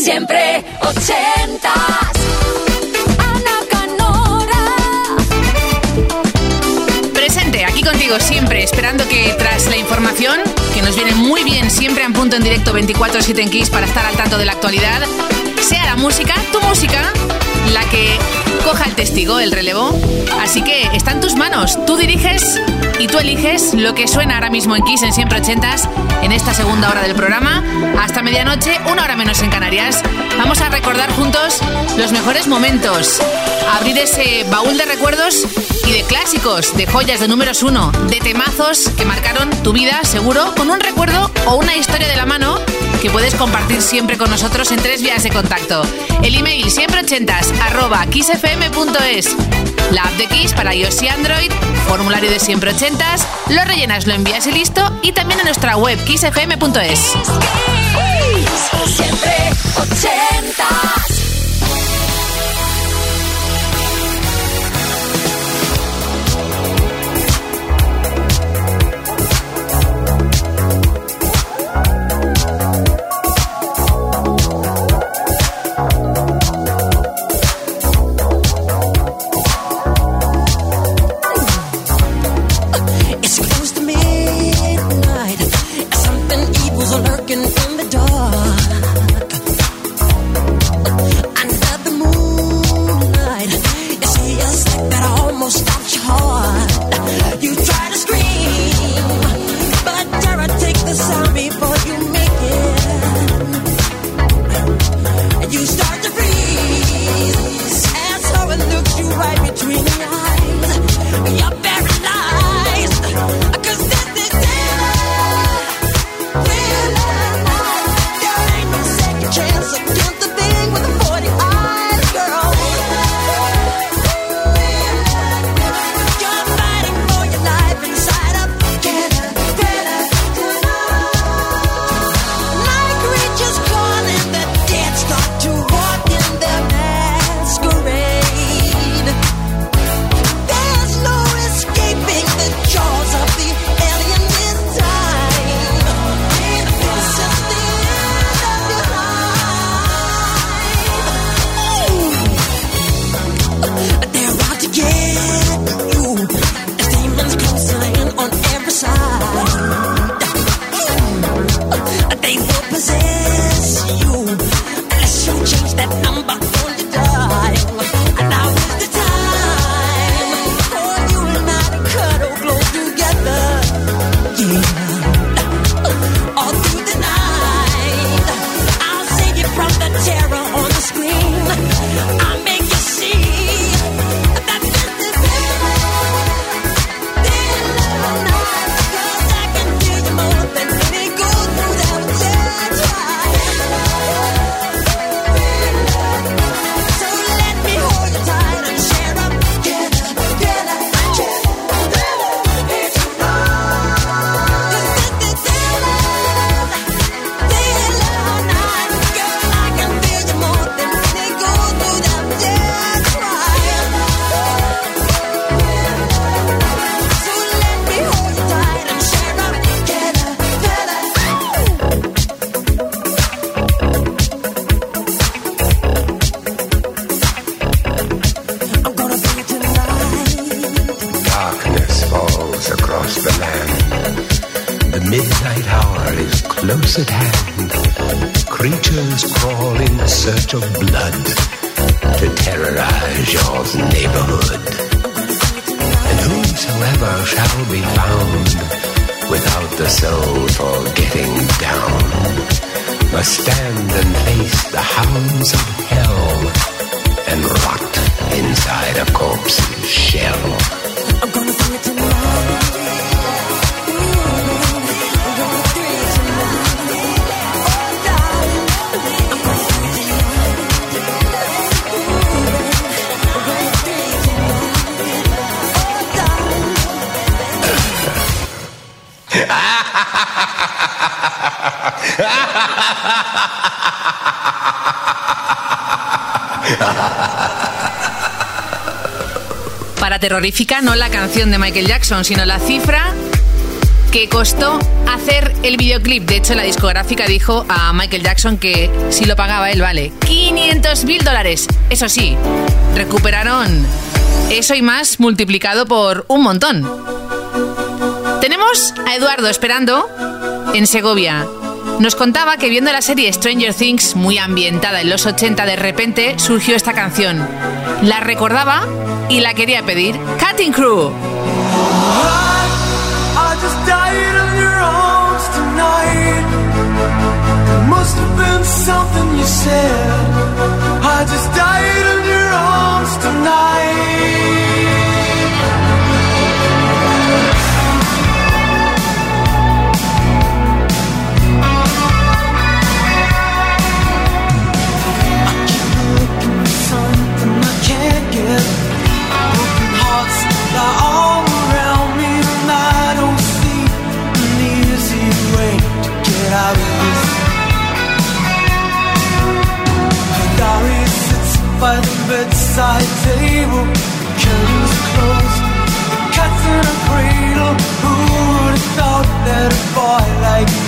Siempre ochentas. Ana Canora. Presente, aquí contigo siempre, esperando que tras la información, que nos viene muy bien siempre en punto en directo 24-7 en para estar al tanto de la actualidad, sea la música, tu música, la que coja el testigo, el relevo. Así que está en tus manos. Tú diriges y tú eliges lo que suena ahora mismo en Kiss en siempre ochentas en esta segunda hora del programa. Hasta medianoche, una hora menos en Canarias. Vamos a recordar juntos los mejores momentos. Abrir ese baúl de recuerdos y de clásicos, de joyas, de números uno, de temazos que marcaron tu vida, seguro, con un recuerdo o una historia de la mano que puedes compartir siempre con nosotros en tres vías de contacto. El email siempre ochentas arroba. La app de Kiss para iOS y Android, formulario de siempre ochentas, lo rellenas, lo envías y listo, y también en nuestra web kissfm.es. Siempre ochentas. Terrorífica, no la canción de Michael Jackson, sino la cifra que costó hacer el videoclip. De hecho, la discográfica dijo a Michael Jackson que si lo pagaba él, vale, 500 mil dólares. Eso sí, recuperaron eso y más multiplicado por un montón. Tenemos a Eduardo esperando en Segovia. Nos contaba que viendo la serie Stranger Things, muy ambientada en los 80, de repente surgió esta canción. La recordaba y la quería pedir. Cutting Crew. By the bedside table, curtains closed, the cat's in a cradle. Who would have thought that a boy like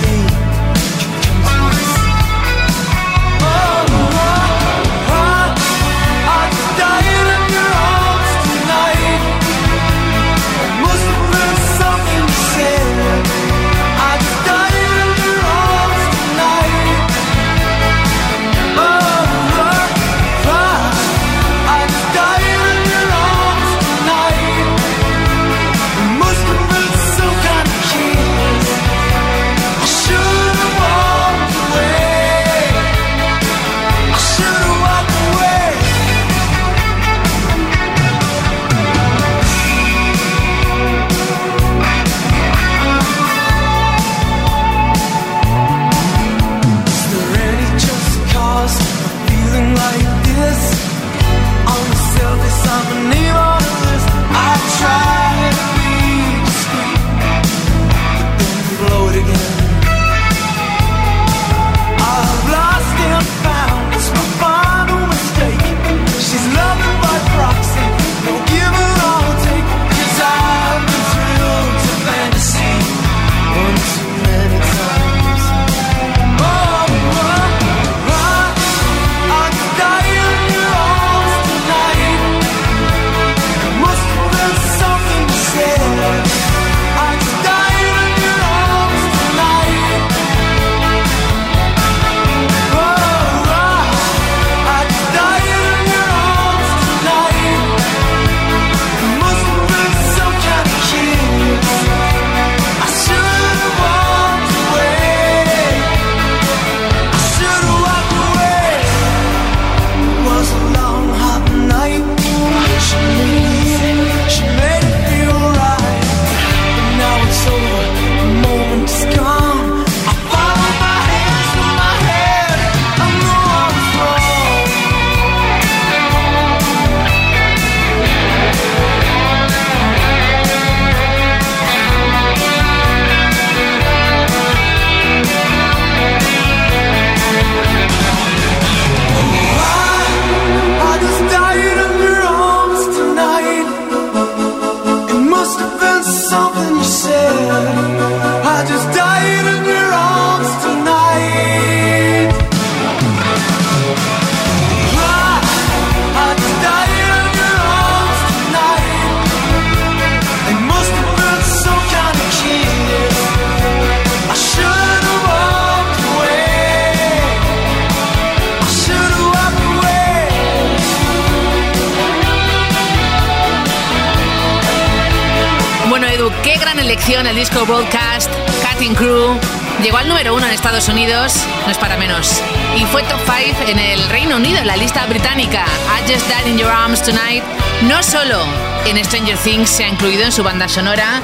disco Broadcast, Cutting Crew. Llegó al número uno en Estados Unidos, no es para menos. Y fue top 5 en el Reino Unido, en la lista británica. I Just Died in Your Arms Tonight. No solo en Stranger Things se ha incluido en su banda sonora,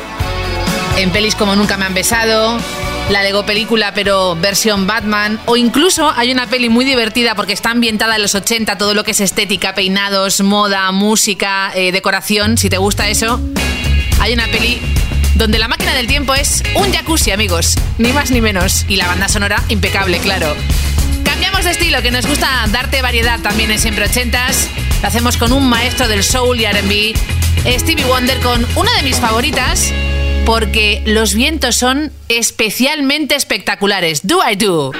en pelis como Nunca me han besado, la Lego película pero versión Batman, o incluso hay una peli muy divertida porque está ambientada en los 80, todo lo que es estética, peinados, moda, música, eh, decoración, si te gusta eso, hay una peli donde la máquina del tiempo es un jacuzzi, amigos, ni más ni menos. Y la banda sonora impecable, claro. Cambiamos de estilo, que nos gusta darte variedad también en siempre ochentas. Lo hacemos con un maestro del soul y RB, Stevie Wonder, con una de mis favoritas, porque los vientos son especialmente espectaculares. Do I do?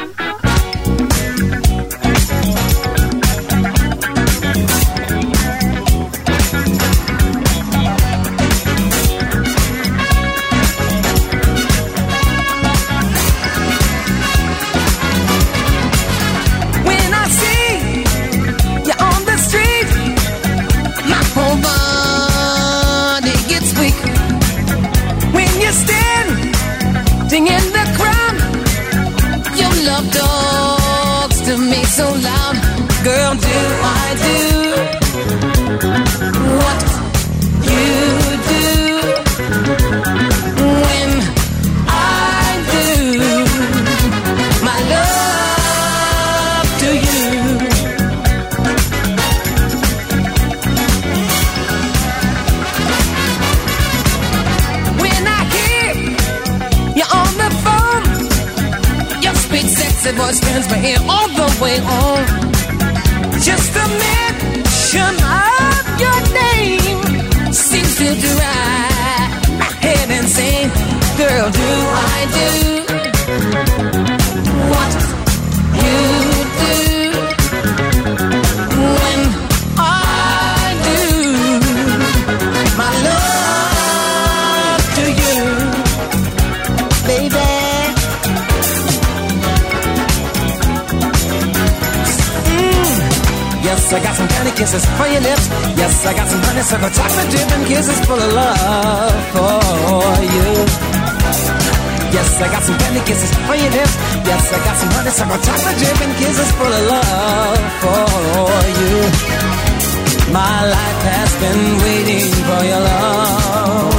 My life has been waiting for your love.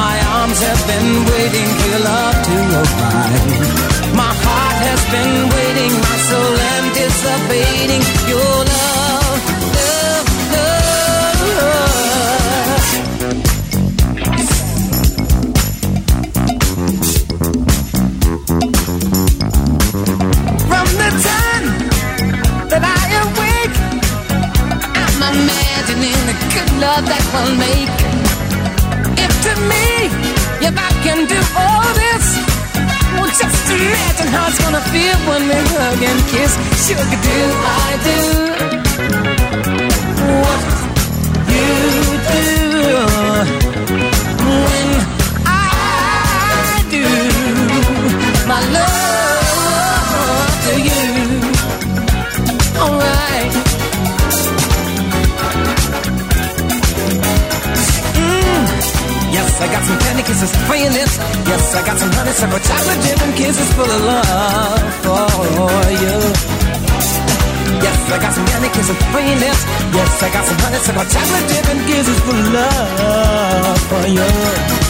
My arms have been waiting for your love to open. hearts gonna feel when we hug and kiss. Sugar, do I do? I got some candy kisses for your lips. Yes, I got some honey, separate chocolate dip and kisses full of love for you. Yes, I got some candy kisses for your lips. Yes, I got some honey, separate chocolate dip and kisses full of love for you.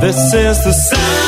This is the sound.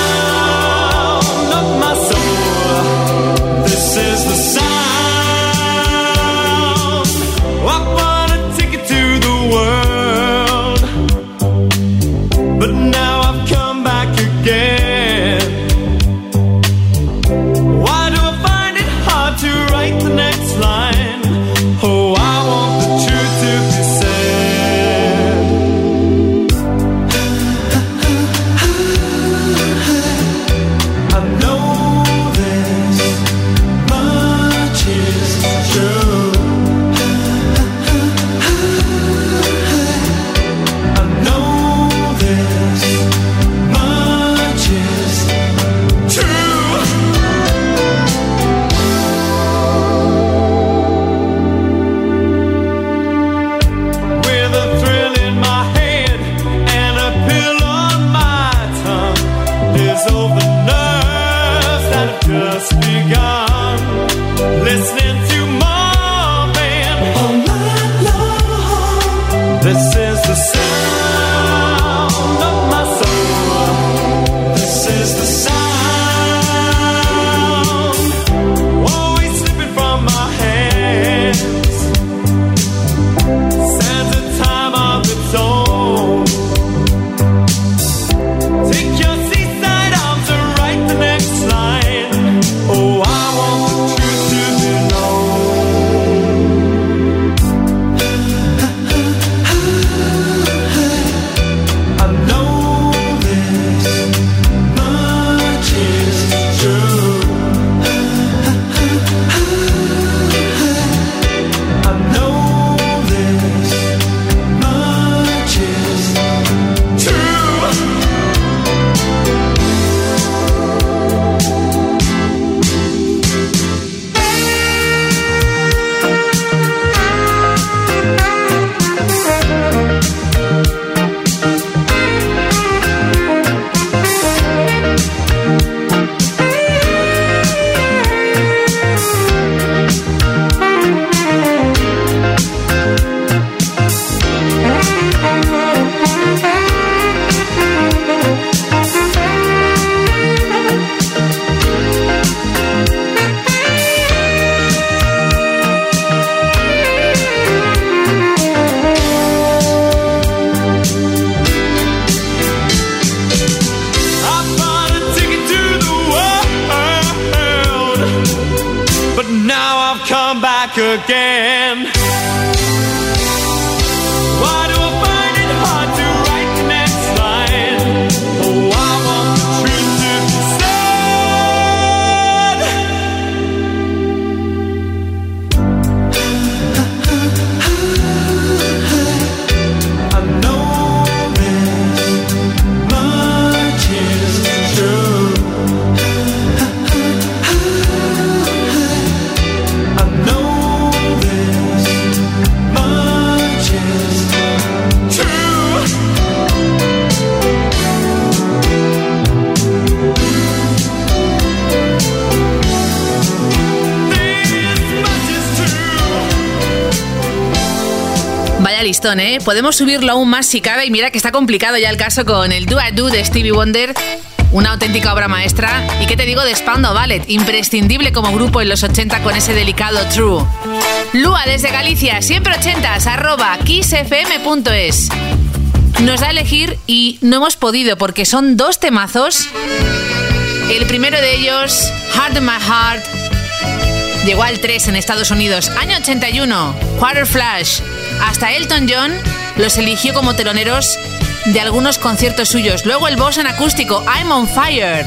again. ¿eh? Podemos subirlo aún más si cabe y mira que está complicado ya el caso con el Do I Do de Stevie Wonder. Una auténtica obra maestra. ¿Y qué te digo de Spandau Ballet? Imprescindible como grupo en los 80 con ese delicado true. Lua desde Galicia, siempre 80s, arroba kissfm.es. Nos da a elegir y no hemos podido porque son dos temazos. El primero de ellos, Hard My Heart, llegó al 3 en Estados Unidos, año 81, Quarter Flash. Hasta Elton John los eligió como teloneros de algunos conciertos suyos. Luego el boss en acústico, I'm on fire.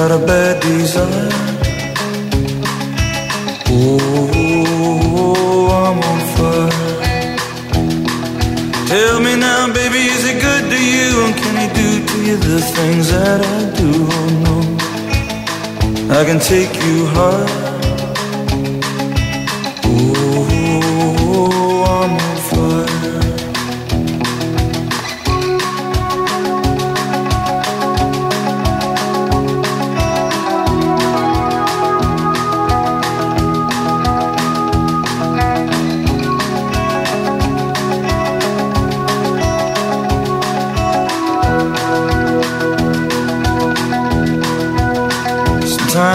got a bad desire. Oh, I'm on fire. Tell me now, baby, is it good to you? And can I do to you the things that I do? Oh, no, I can take you high.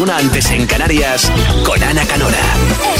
una antes en Canarias, con Ana Canora.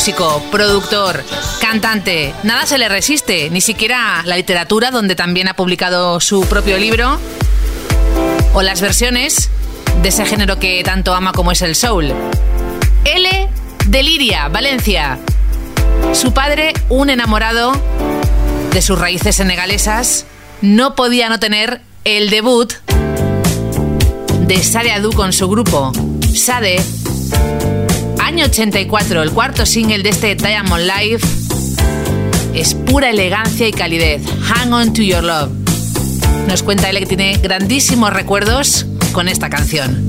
músico, productor, cantante. Nada se le resiste, ni siquiera la literatura, donde también ha publicado su propio libro, o las versiones de ese género que tanto ama como es el soul. L. Deliria, Valencia. Su padre, un enamorado de sus raíces senegalesas, no podía no tener el debut de Sade Adu con su grupo, Sade Año 84, el cuarto single de este Diamond Life es pura elegancia y calidez. Hang on to your love. Nos cuenta él que tiene grandísimos recuerdos con esta canción.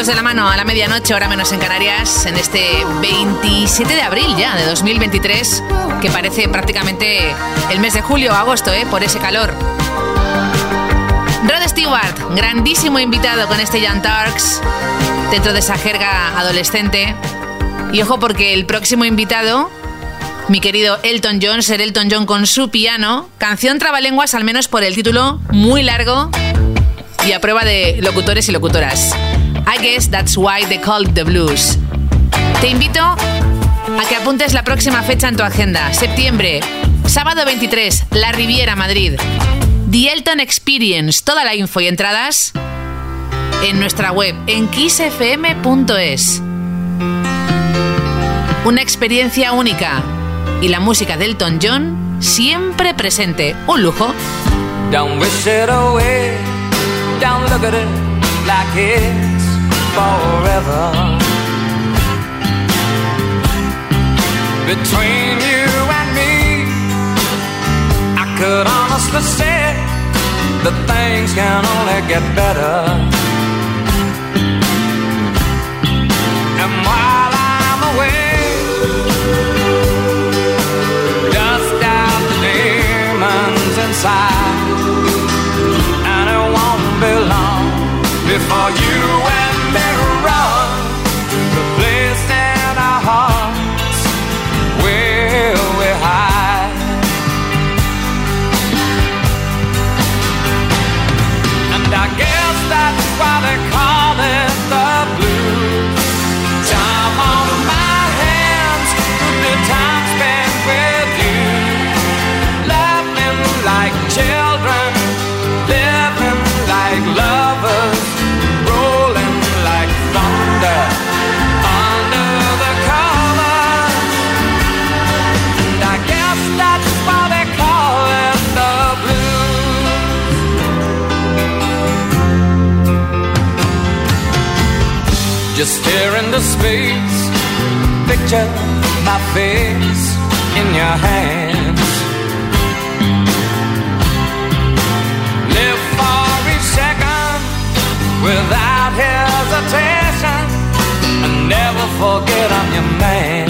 Camino juntos de la mano a la medianoche, hora menos en Canarias, en este 27 de abril ya de 2023, que parece prácticamente el mes de julio o agosto, ¿eh? por ese calor. Rod Stewart, grandísimo invitado con este Young Turks, dentro de esa jerga adolescente. Y ojo porque el próximo invitado, mi querido Elton John, ser Elton John con su piano, canción trabalenguas al menos por el título, muy largo, y a prueba de locutores y locutoras. I guess that's why they call it the blues. Te invito a que apuntes la próxima fecha en tu agenda. Septiembre, sábado 23, La Riviera, Madrid. The Elton Experience. Toda la info y entradas en nuestra web, en kissfm.es. Una experiencia única. Y la música de Elton John siempre presente. Un lujo. Forever. Between you and me, I could honestly say that things can only get better. And while I'm away, dust out the demons inside and it won't be long before you space. Picture my face in your hands. Live for each second without hesitation. And never forget I'm your man.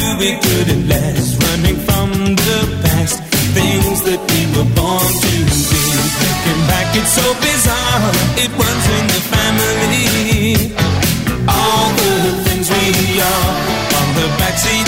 will be good at last, running from the past, things that we were born to be. Looking back, it's so bizarre, it runs in the family. All the things we are on the backseat.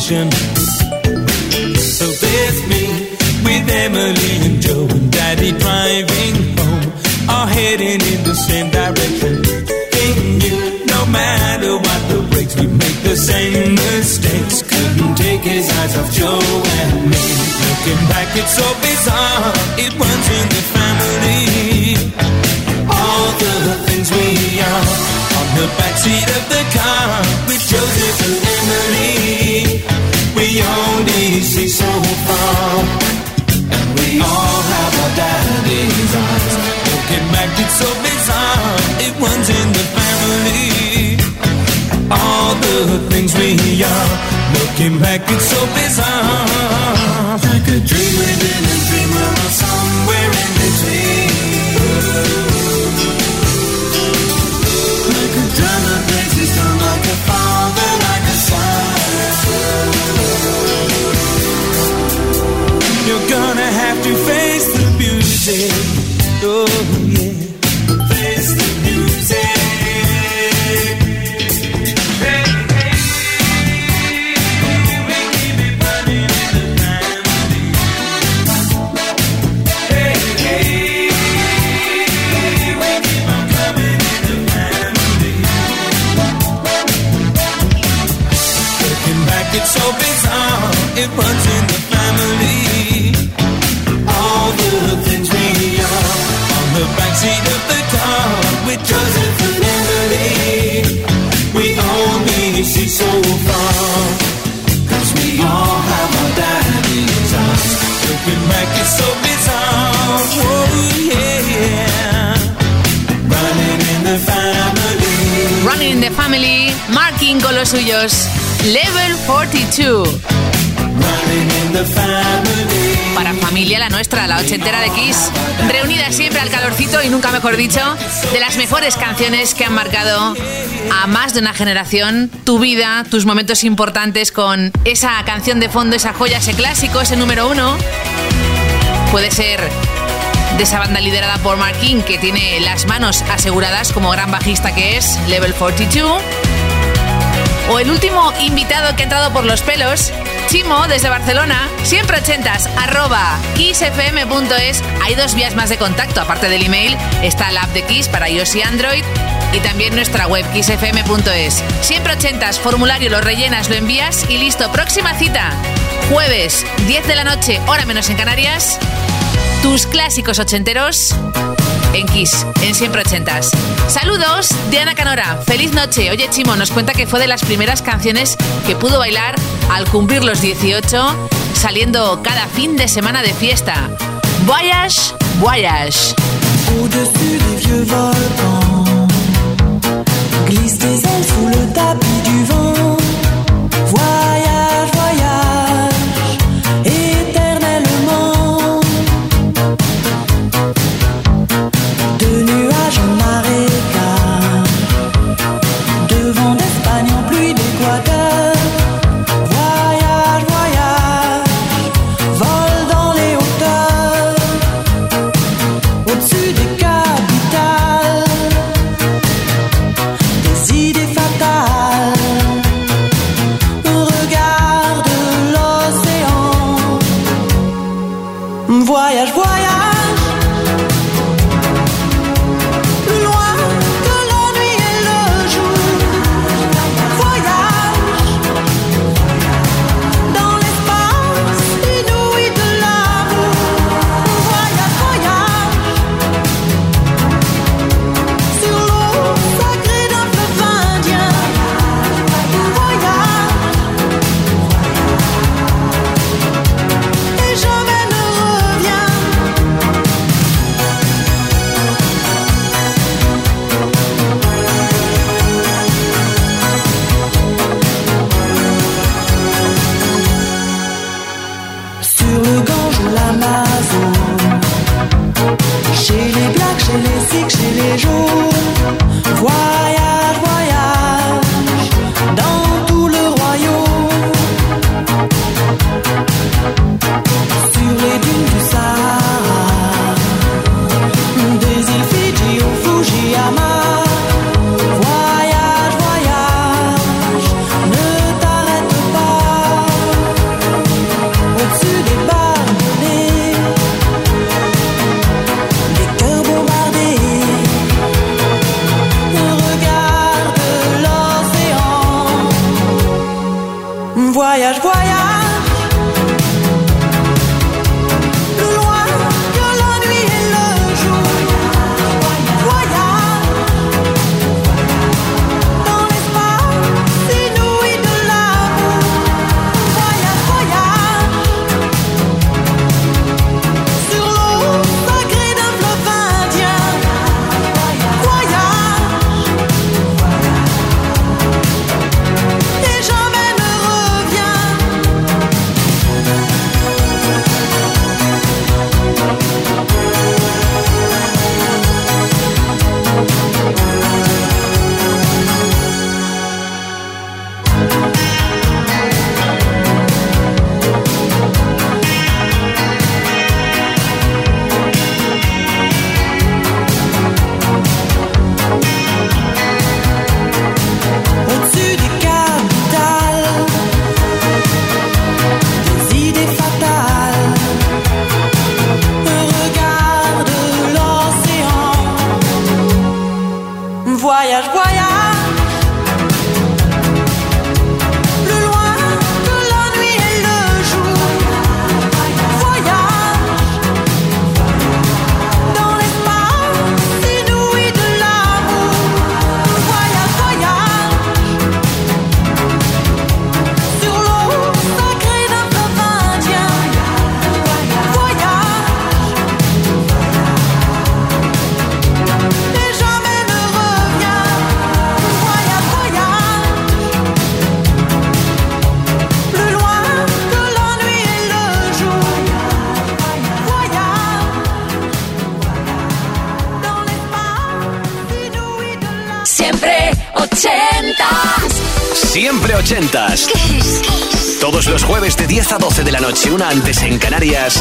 station. So there's me with Emily and Joe and Daddy driving home, all heading in the same direction. In you, no matter what the brakes, we make the same mistakes. Couldn't take his eyes off Joe and me. Looking back, it's so bizarre. It runs in the family. All the things we are on the backseat of the car with Joseph the things we are. Looking back, it's so bizarre. Like a dream within a los suyos. Level 42. Running in the family. Para familia la nuestra, la ochentera de Kiss, reunida siempre al calorcito y nunca mejor dicho, de las mejores canciones que han marcado a más de una generación, tu vida, tus momentos importantes con esa canción de fondo, esa joya, ese clásico, ese número uno. Puede ser de esa banda liderada por Mark King, que tiene las manos aseguradas como gran bajista que es, Level 42. O el último invitado que ha entrado por los pelos, Chimo, desde Barcelona, siempre ochentas, arroba kissfm.es. Hay dos vías más de contacto, aparte del email, está la app de Kiss para iOS y Android y también nuestra web kissfm.es. Siempre ochentas, formulario lo rellenas, lo envías y listo. Próxima cita, jueves, 10 de la noche, hora menos en Canarias. Tus clásicos ochenteros en Kiss, en Siempre Ochentas. Saludos de Ana Canora. Feliz noche. Oye, Chimo, nos cuenta que fue de las primeras canciones que pudo bailar al cumplir los 18, saliendo cada fin de semana de fiesta. Voyage, voyage. Le. En Canarias,